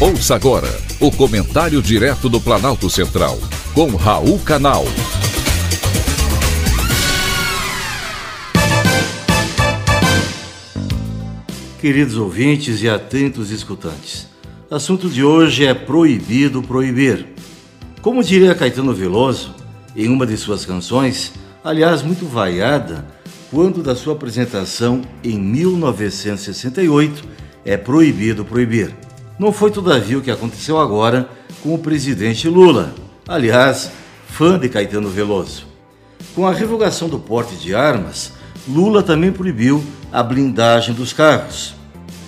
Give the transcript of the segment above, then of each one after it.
Ouça agora o comentário direto do Planalto Central, com Raul Canal. Queridos ouvintes e atentos escutantes, assunto de hoje é proibido proibir. Como diria Caetano Veloso, em uma de suas canções, aliás muito vaiada, quando da sua apresentação em 1968, é proibido proibir. Não foi, todavia, o que aconteceu agora com o presidente Lula, aliás, fã de Caetano Veloso. Com a revogação do porte de armas, Lula também proibiu a blindagem dos carros.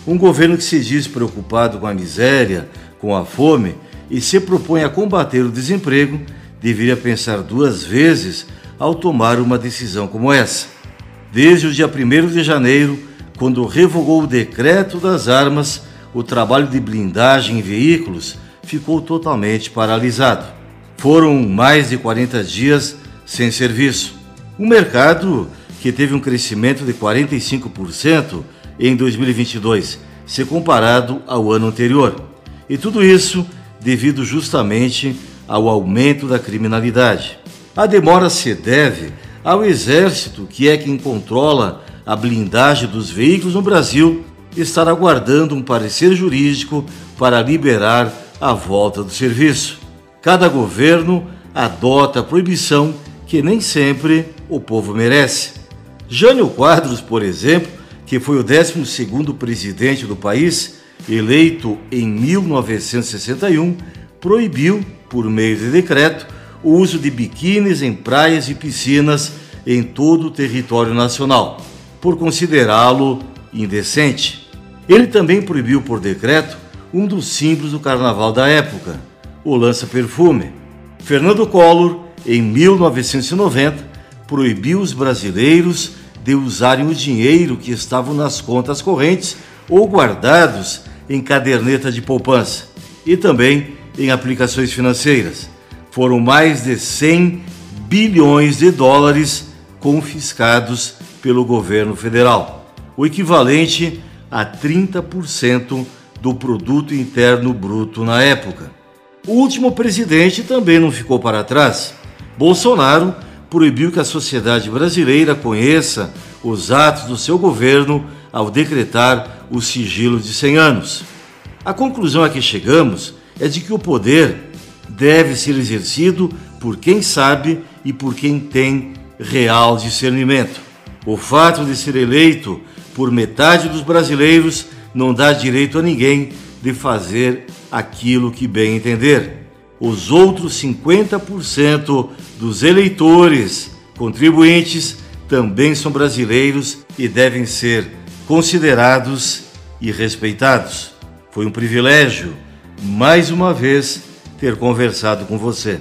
Um governo que se diz preocupado com a miséria, com a fome e se propõe a combater o desemprego, deveria pensar duas vezes ao tomar uma decisão como essa. Desde o dia 1 de janeiro, quando revogou o decreto das armas, o trabalho de blindagem em veículos ficou totalmente paralisado. Foram mais de 40 dias sem serviço. Um mercado que teve um crescimento de 45% em 2022, se comparado ao ano anterior. E tudo isso devido justamente ao aumento da criminalidade. A demora se deve ao Exército, que é quem controla a blindagem dos veículos no Brasil estar aguardando um parecer jurídico para liberar a volta do serviço. Cada governo adota a proibição que nem sempre o povo merece. Jânio Quadros, por exemplo, que foi o 12º presidente do país, eleito em 1961, proibiu, por meio de decreto, o uso de biquínis em praias e piscinas em todo o território nacional, por considerá-lo indecente. Ele também proibiu por decreto um dos símbolos do carnaval da época, o lança-perfume. Fernando Collor, em 1990, proibiu os brasileiros de usarem o dinheiro que estavam nas contas correntes ou guardados em caderneta de poupança e também em aplicações financeiras. Foram mais de 100 bilhões de dólares confiscados pelo governo federal, o equivalente a 30% do produto interno bruto na época. O último presidente também não ficou para trás. Bolsonaro proibiu que a sociedade brasileira conheça os atos do seu governo ao decretar o sigilo de 100 anos. A conclusão a que chegamos é de que o poder deve ser exercido por quem sabe e por quem tem real discernimento. O fato de ser eleito por metade dos brasileiros não dá direito a ninguém de fazer aquilo que bem entender. Os outros 50% dos eleitores contribuintes também são brasileiros e devem ser considerados e respeitados. Foi um privilégio, mais uma vez, ter conversado com você.